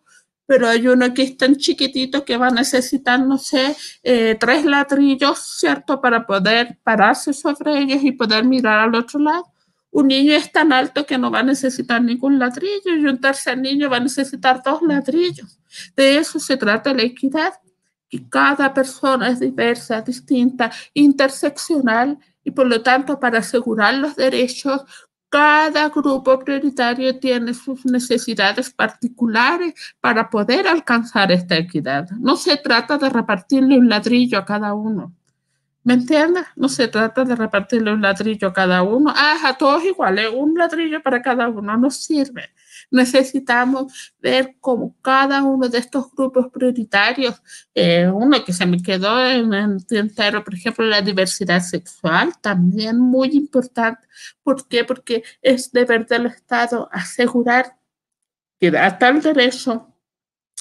pero hay uno que es tan chiquitito que va a necesitar, no sé, eh, tres ladrillos, ¿cierto? Para poder pararse sobre ellos y poder mirar al otro lado. Un niño es tan alto que no va a necesitar ningún ladrillo y un tercer niño va a necesitar dos ladrillos. De eso se trata la equidad, que cada persona es diversa, distinta, interseccional y por lo tanto para asegurar los derechos cada grupo prioritario tiene sus necesidades particulares para poder alcanzar esta equidad. No se trata de repartirle un ladrillo a cada uno. ¿Me entiendes? No se trata de repartirle un ladrillo a cada uno. Ah, a todos iguales, un ladrillo para cada uno no sirve. Necesitamos ver cómo cada uno de estos grupos prioritarios, eh, uno que se me quedó en el tintero, por ejemplo, la diversidad sexual, también muy importante. ¿Por qué? Porque es deber del Estado asegurar que da tal derecho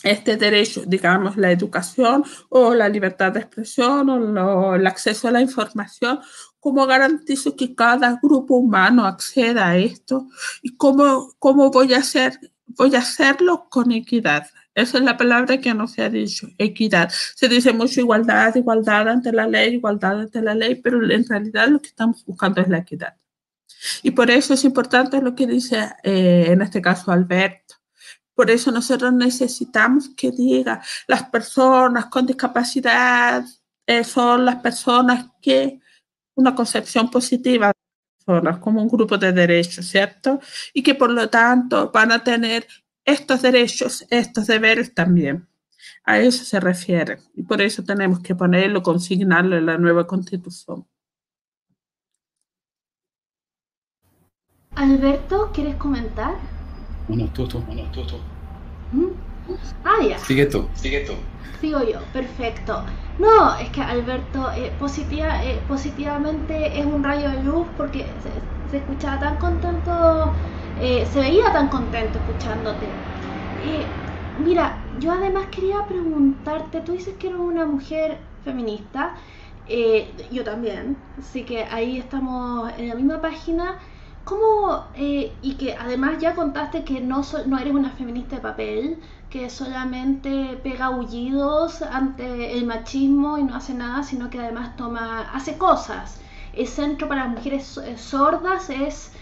este derecho, digamos, la educación o la libertad de expresión o el acceso a la información, cómo garantizo que cada grupo humano acceda a esto y cómo, cómo voy a hacer, voy a hacerlo con equidad. Esa es la palabra que no se ha dicho, equidad. Se dice mucho igualdad, igualdad ante la ley, igualdad ante la ley, pero en realidad lo que estamos buscando es la equidad. Y por eso es importante lo que dice eh, en este caso Alberto por eso nosotros necesitamos que diga, las personas con discapacidad eh, son las personas que, una concepción positiva de personas como un grupo de derechos, ¿cierto? Y que por lo tanto van a tener estos derechos, estos deberes también. A eso se refiere. Y por eso tenemos que ponerlo, consignarlo en la nueva constitución. Alberto, ¿quieres comentar? Tú, uno, tú, tú. ¿Mm? Ah, ya. Sigue tú, sigue tú. Sigo yo, perfecto. No, es que Alberto eh, positiva, eh, positivamente es un rayo de luz porque se, escuchaba tan contento, eh, se veía tan contento escuchándote. mira, yo además quería preguntarte, tú dices que eres una mujer feminista, eh, yo también, así que ahí estamos en la misma página. ¿Cómo, eh, y que además ya contaste que no, no eres una feminista de papel, que solamente pega aullidos ante el machismo y no hace nada, sino que además toma, hace cosas. El centro para mujeres sordas es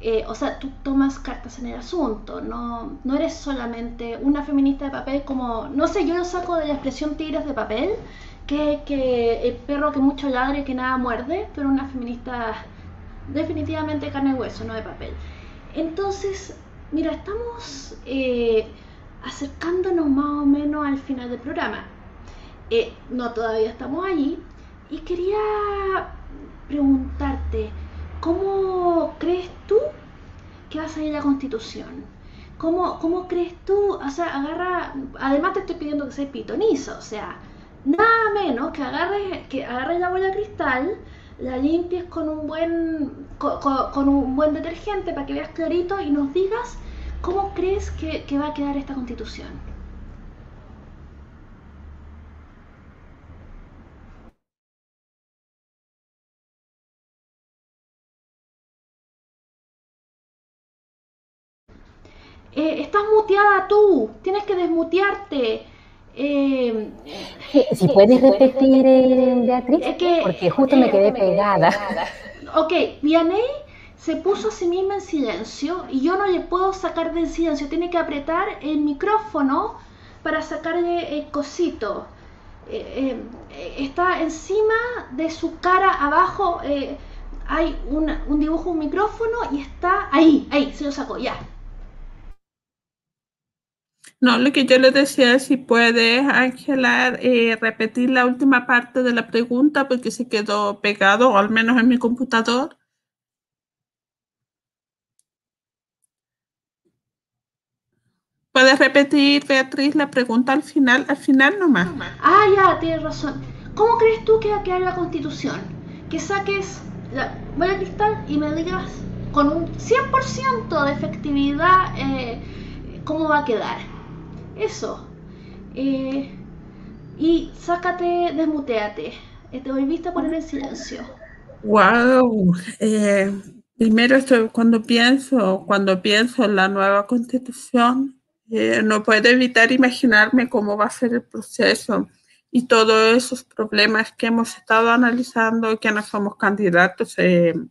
eh, o sea, tú tomas cartas en el asunto, no, no eres solamente una feminista de papel como, no sé, yo lo saco de la expresión tigres de papel, que, que el perro que mucho ladre que nada muerde, pero una feminista definitivamente carne y hueso, no de papel. Entonces, mira, estamos eh, acercándonos más o menos al final del programa. Eh, no todavía estamos allí y quería preguntarte, ¿Cómo crees tú que va a salir la constitución? ¿Cómo, ¿Cómo crees tú? O sea, agarra. Además, te estoy pidiendo que seas pitonizo, o sea, nada menos que agarres, que agarres la bola de cristal, la limpies con un buen con, un buen detergente para que veas clarito y nos digas cómo crees que, que va a quedar esta constitución. Eh, estás muteada tú, tienes que desmutearte. Eh, si puedes repetir, eh, Beatriz, porque justo me quedé pegada. Ok, Vianey se puso a sí misma en silencio y yo no le puedo sacar del silencio, tiene que apretar el micrófono para sacarle el cosito. está encima de su cara abajo, hay un dibujo, un micrófono y está ahí, ahí, se lo sacó, ya. No, lo que yo le decía es si puedes, Ángela, eh, repetir la última parte de la pregunta porque se quedó pegado, o al menos en mi computador. ¿Puedes repetir, Beatriz, la pregunta al final? Al final nomás. Ah, ya, tienes razón. ¿Cómo crees tú que va a quedar la constitución? Que saques la bola cristal y me digas con un 100% de efectividad eh, cómo va a quedar. Eso. Eh, y sácate, desmuteate. Eh, te volviste a poner en silencio. Wow. Eh, primero esto, cuando pienso, cuando pienso en la nueva constitución, no puedo evitar imaginarme cómo va a ser el proceso y todos esos problemas que hemos estado analizando, que no somos candidatos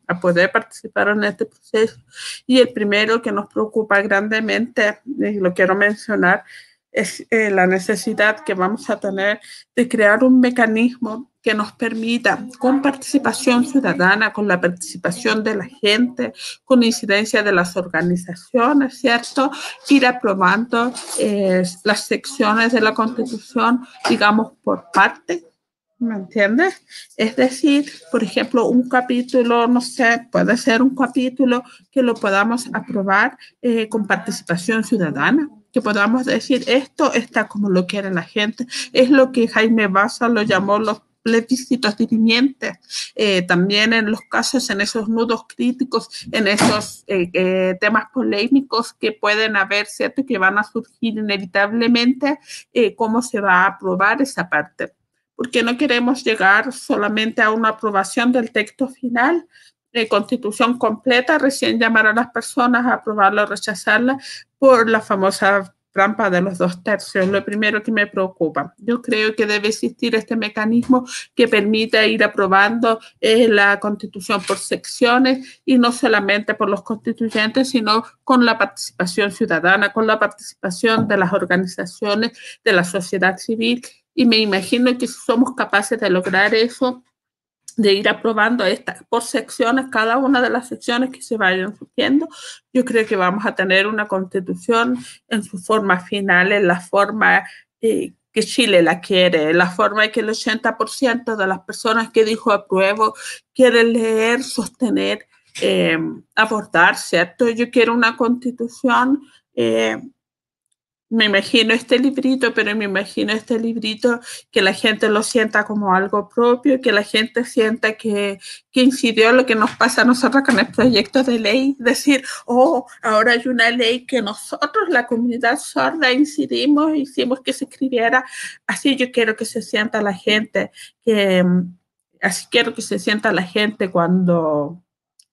a poder participar en este proceso. Y el primero que nos preocupa grandemente, y lo quiero mencionar, es eh, la necesidad que vamos a tener de crear un mecanismo que nos permita, con participación ciudadana, con la participación de la gente, con incidencia de las organizaciones, ¿cierto? Ir aprobando eh, las secciones de la Constitución, digamos, por parte, ¿me entiendes? Es decir, por ejemplo, un capítulo, no sé, puede ser un capítulo que lo podamos aprobar eh, con participación ciudadana que podamos decir esto está como lo quiere la gente. Es lo que Jaime Baza lo llamó los plebiscitos dirimientes, eh, también en los casos, en esos nudos críticos, en esos eh, eh, temas polémicos que pueden haber, ¿cierto? Que van a surgir inevitablemente, cómo se va a aprobar esa parte. Porque no queremos llegar solamente a una aprobación del texto final, de constitución completa, recién llamar a las personas a aprobarla o rechazarla por la famosa trampa de los dos tercios, lo primero que me preocupa. Yo creo que debe existir este mecanismo que permita ir aprobando eh, la constitución por secciones y no solamente por los constituyentes, sino con la participación ciudadana, con la participación de las organizaciones de la sociedad civil. Y me imagino que si somos capaces de lograr eso, de ir aprobando estas por secciones, cada una de las secciones que se vayan surgiendo, yo creo que vamos a tener una constitución en su forma final, en la forma eh, que Chile la quiere, la forma en que el 80% de las personas que dijo apruebo quieren leer, sostener, eh, aportar, ¿cierto? Yo quiero una constitución eh, me imagino este librito, pero me imagino este librito que la gente lo sienta como algo propio, que la gente sienta que, que incidió lo que nos pasa a nosotros con el proyecto de ley, decir, oh, ahora hay una ley que nosotros, la comunidad sorda, incidimos, hicimos que se escribiera, así yo quiero que se sienta la gente, que así quiero que se sienta la gente cuando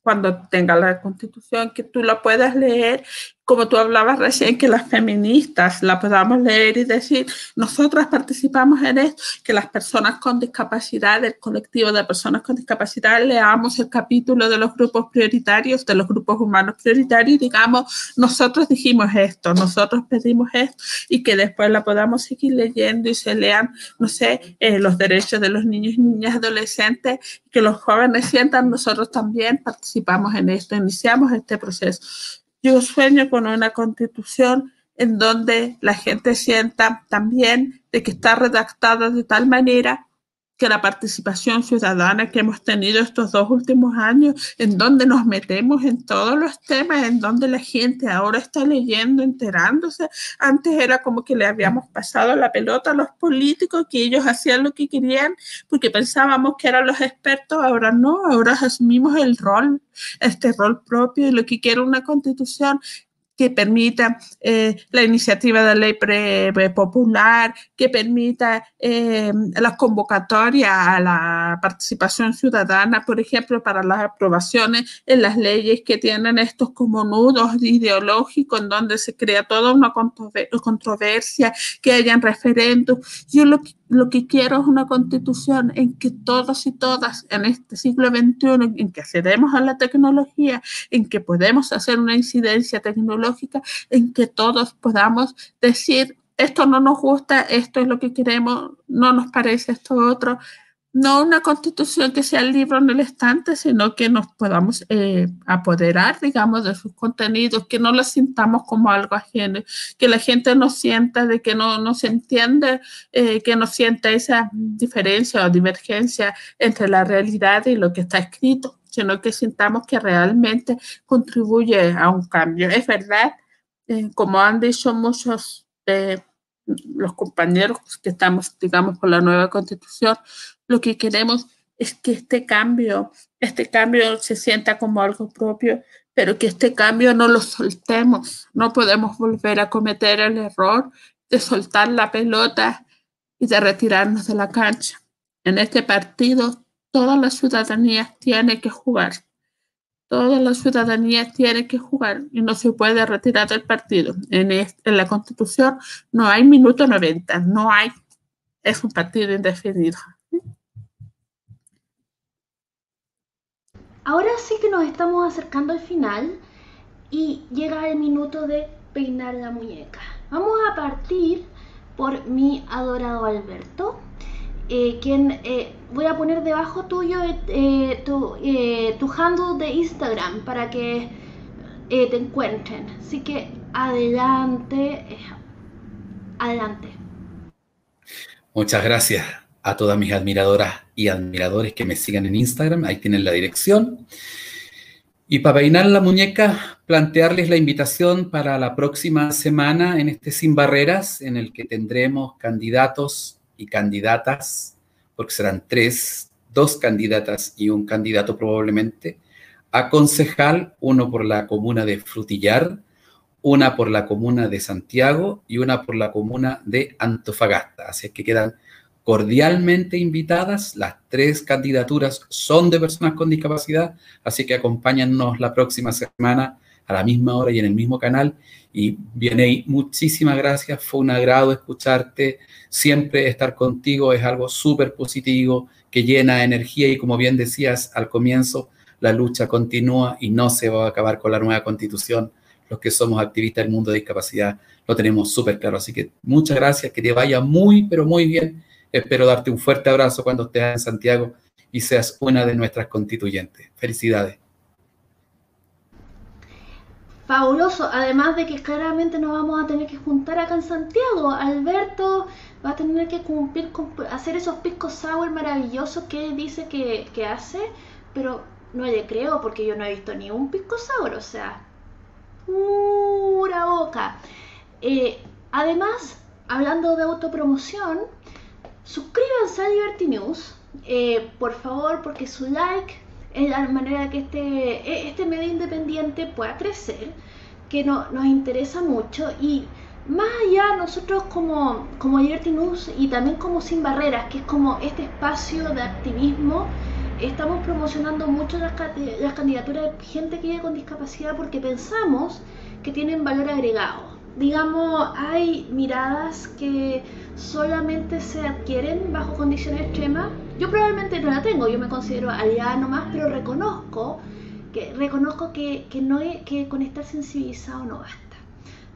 cuando tenga la constitución, que tú la puedas leer como tú hablabas recién, que las feministas la podamos leer y decir, nosotras participamos en esto, que las personas con discapacidad, el colectivo de personas con discapacidad, leamos el capítulo de los grupos prioritarios, de los grupos humanos prioritarios y digamos, nosotros dijimos esto, nosotros pedimos esto y que después la podamos seguir leyendo y se lean, no sé, eh, los derechos de los niños y niñas adolescentes, que los jóvenes sientan, nosotros también participamos en esto, iniciamos este proceso. Yo sueño con una constitución en donde la gente sienta también de que está redactada de tal manera que la participación ciudadana que hemos tenido estos dos últimos años, en donde nos metemos en todos los temas, en donde la gente ahora está leyendo, enterándose. Antes era como que le habíamos pasado la pelota a los políticos, que ellos hacían lo que querían, porque pensábamos que eran los expertos, ahora no, ahora asumimos el rol, este rol propio, y lo que quiere una constitución que permita eh, la iniciativa de ley popular, que permita eh, las convocatorias a la participación ciudadana, por ejemplo, para las aprobaciones en las leyes que tienen estos como nudos ideológicos en donde se crea toda una controversia, que hayan referendos. Yo lo que lo que quiero es una constitución en que todos y todas en este siglo XXI, en que accedemos a la tecnología, en que podemos hacer una incidencia tecnológica, en que todos podamos decir, esto no nos gusta, esto es lo que queremos, no nos parece esto otro, no una constitución que sea el libro en el estante, sino que nos podamos eh, apoderar, digamos, de sus contenidos, que no lo sintamos como algo ajeno, que la gente no sienta de que no, no se entiende, eh, que no sienta esa diferencia o divergencia entre la realidad y lo que está escrito, sino que sintamos que realmente contribuye a un cambio. Es verdad, eh, como han dicho muchos los compañeros que estamos, digamos, con la nueva constitución, lo que queremos es que este cambio, este cambio se sienta como algo propio, pero que este cambio no lo soltemos. No podemos volver a cometer el error de soltar la pelota y de retirarnos de la cancha. En este partido, toda la ciudadanía tiene que jugar. Toda la ciudadanía tiene que jugar y no se puede retirar del partido. En, en la Constitución no hay minuto 90, no hay. Es un partido indefinido. Ahora sí que nos estamos acercando al final y llega el minuto de peinar la muñeca. Vamos a partir por mi adorado Alberto, eh, quien eh, voy a poner debajo tuyo eh, tu, tu handle de Instagram para que te encuentren. Así que adelante, adelante. Muchas gracias a todas mis admiradoras y admiradores que me sigan en Instagram. Ahí tienen la dirección. Y para peinar la muñeca, plantearles la invitación para la próxima semana en este Sin Barreras, en el que tendremos candidatos y candidatas, porque serán tres, dos candidatas y un candidato probablemente, a concejal, uno por la comuna de Frutillar, una por la comuna de Santiago y una por la comuna de Antofagasta. Así es que quedan cordialmente invitadas. Las tres candidaturas son de personas con discapacidad, así que acompáñanos la próxima semana a la misma hora y en el mismo canal. Y viene muchísimas gracias, fue un agrado escucharte. Siempre estar contigo es algo súper positivo, que llena energía y como bien decías al comienzo, la lucha continúa y no se va a acabar con la nueva constitución. Los que somos activistas del mundo de discapacidad lo tenemos súper claro. Así que muchas gracias, que te vaya muy, pero muy bien Espero darte un fuerte abrazo cuando estés en Santiago y seas una de nuestras constituyentes. Felicidades. Fabuloso, además de que claramente nos vamos a tener que juntar acá en Santiago. Alberto va a tener que cumplir, hacer esos piscos sour maravillosos que dice que, que hace, pero no le creo porque yo no he visto ni un pisco sour, o sea, pura boca. Eh, Además, hablando de autopromoción, suscríbanse a Liberty News, eh, por favor, porque su like es la manera que este, e, este medio independiente pueda crecer, que no, nos interesa mucho. Y más allá nosotros como, como Liberty News y también como Sin Barreras, que es como este espacio de activismo, estamos promocionando mucho las, las candidaturas de gente que vive con discapacidad porque pensamos que tienen valor agregado digamos, hay miradas que solamente se adquieren bajo condiciones extremas. Yo probablemente no la tengo, yo me considero aliada nomás, pero reconozco que reconozco que, que no que con estar sensibilizado no basta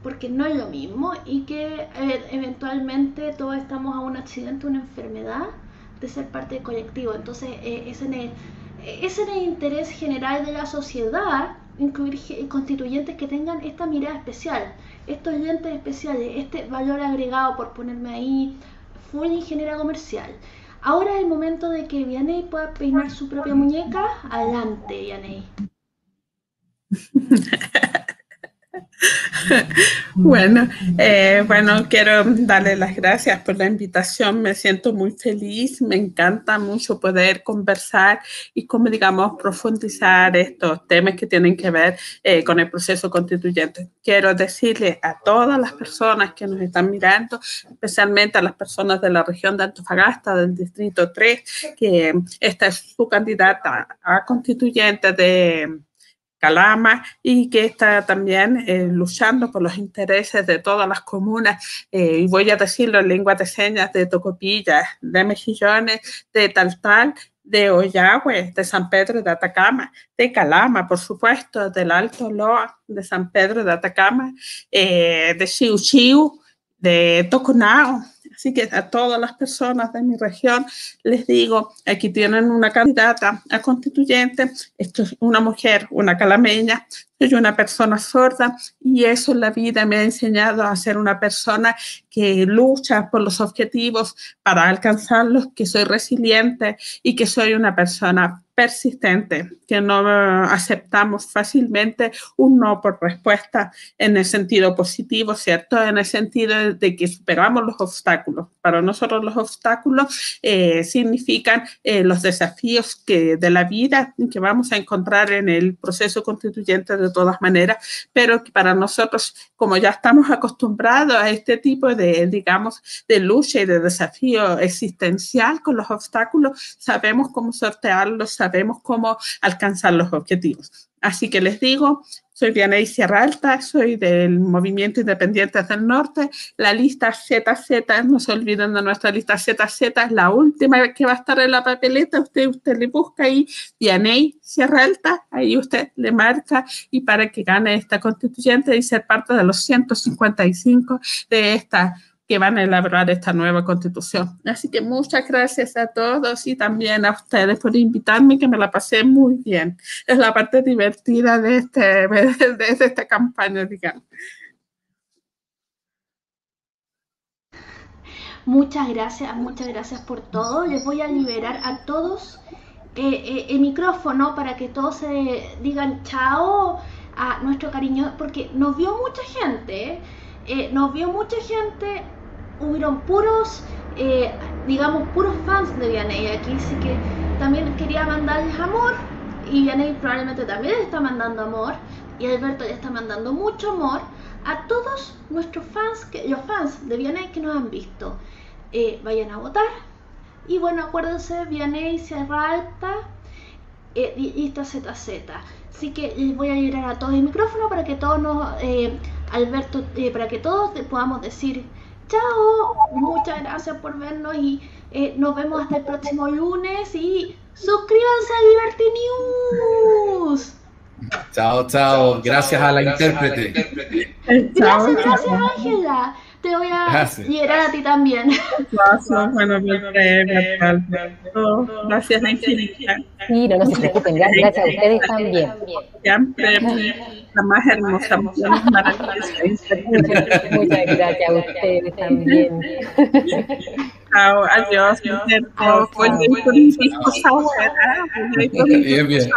porque no es lo mismo y que eh, eventualmente todos estamos a un accidente, una enfermedad de ser parte del colectivo. Entonces, eh, ese, es el interés general de la sociedad incluir constituyentes que tengan esta mirada especial estos lentes especiales, este valor agregado, por ponerme ahí, full ingeniera comercial. Ahora es el momento de que Vianey pueda peinar su propia muñeca. Adelante, Vianey. *laughs* *laughs* Bueno, eh, bueno, quiero darle las gracias por la invitación. Me siento muy feliz, me encanta mucho poder conversar y, como digamos, profundizar estos temas que tienen que ver eh, con el proceso constituyente. Quiero decirle a todas las personas que nos están mirando, especialmente a las personas de la región de Antofagasta, del Distrito 3, que esta es su candidata a constituyente de Calama y que está también eh, luchando por los intereses de todas las comunas, eh, y voy a decirlo en lengua de señas, de Tocopilla, de Mejillones, de Taltal, de Oyagüe, de San Pedro de Atacama, de Calama, por supuesto, del Alto Loa, de San Pedro de Atacama, eh, de Chiu Chiu, de Toconao, Así que a todas las personas de mi región les digo, aquí tienen una candidata a constituyente, esto es una mujer, una calameña, soy una persona sorda y eso en la vida me ha enseñado a ser una persona que lucha por los objetivos para alcanzarlos, que soy resiliente y que soy una persona persistente, que no aceptamos fácilmente un no por respuesta en el sentido positivo, ¿cierto? En el sentido de que superamos los obstáculos. Para nosotros los obstáculos eh, significan eh, los desafíos que, de la vida que vamos a encontrar en el proceso constituyente de todas maneras, pero que para nosotros, como ya estamos acostumbrados a este tipo de, digamos, de lucha y de desafío existencial con los obstáculos, sabemos cómo sortearlos, sabemos cómo alcanzar los objetivos. Así que les digo, soy Vianey Sierra Alta, soy del Movimiento Independiente del Norte. La lista ZZ, no se olviden de nuestra lista ZZ, es la última que va a estar en la papeleta. Usted, usted le busca ahí Vianey Sierra Alta, ahí usted le marca y para que gane esta constituyente y ser parte de los 155 de esta que van a elaborar esta nueva constitución. Así que muchas gracias a todos y también a ustedes por invitarme, que me la pasé muy bien. Es la parte divertida de, este, *laughs* de esta campaña, digamos. Muchas gracias, muchas gracias por todo. Les voy a liberar a todos eh, eh, el micrófono para que todos se digan chao a nuestro cariño, porque nos vio mucha gente, eh, nos vio mucha gente hubieron puros, eh, digamos, puros fans de Vianney aquí, así que también quería mandarles amor y Vianney probablemente también les está mandando amor y Alberto le está mandando mucho amor a todos nuestros fans, que, los fans de Vianney que nos han visto. Eh, vayan a votar y bueno, acuérdense, Vianney, Sierra Alta eh, y esta ZZ. Así que les voy a liberar a todos el micrófono para que todos nos, Alberto, para que todos podamos decir Chao, muchas gracias por vernos y eh, nos vemos hasta el próximo lunes y suscríbanse a Liberty News. Chao, chao. Gracias a la intérprete. Gracias, gracias, Ángela. Te voy a gracias. liberar a ti también. Gracias, bueno, gracias. Sí, no, no se preocupen, gracias a ustedes también. Siempre la más hermosa, más maravillosa. Muchas gracias a ustedes también. Chao, adiós. Bien, bien.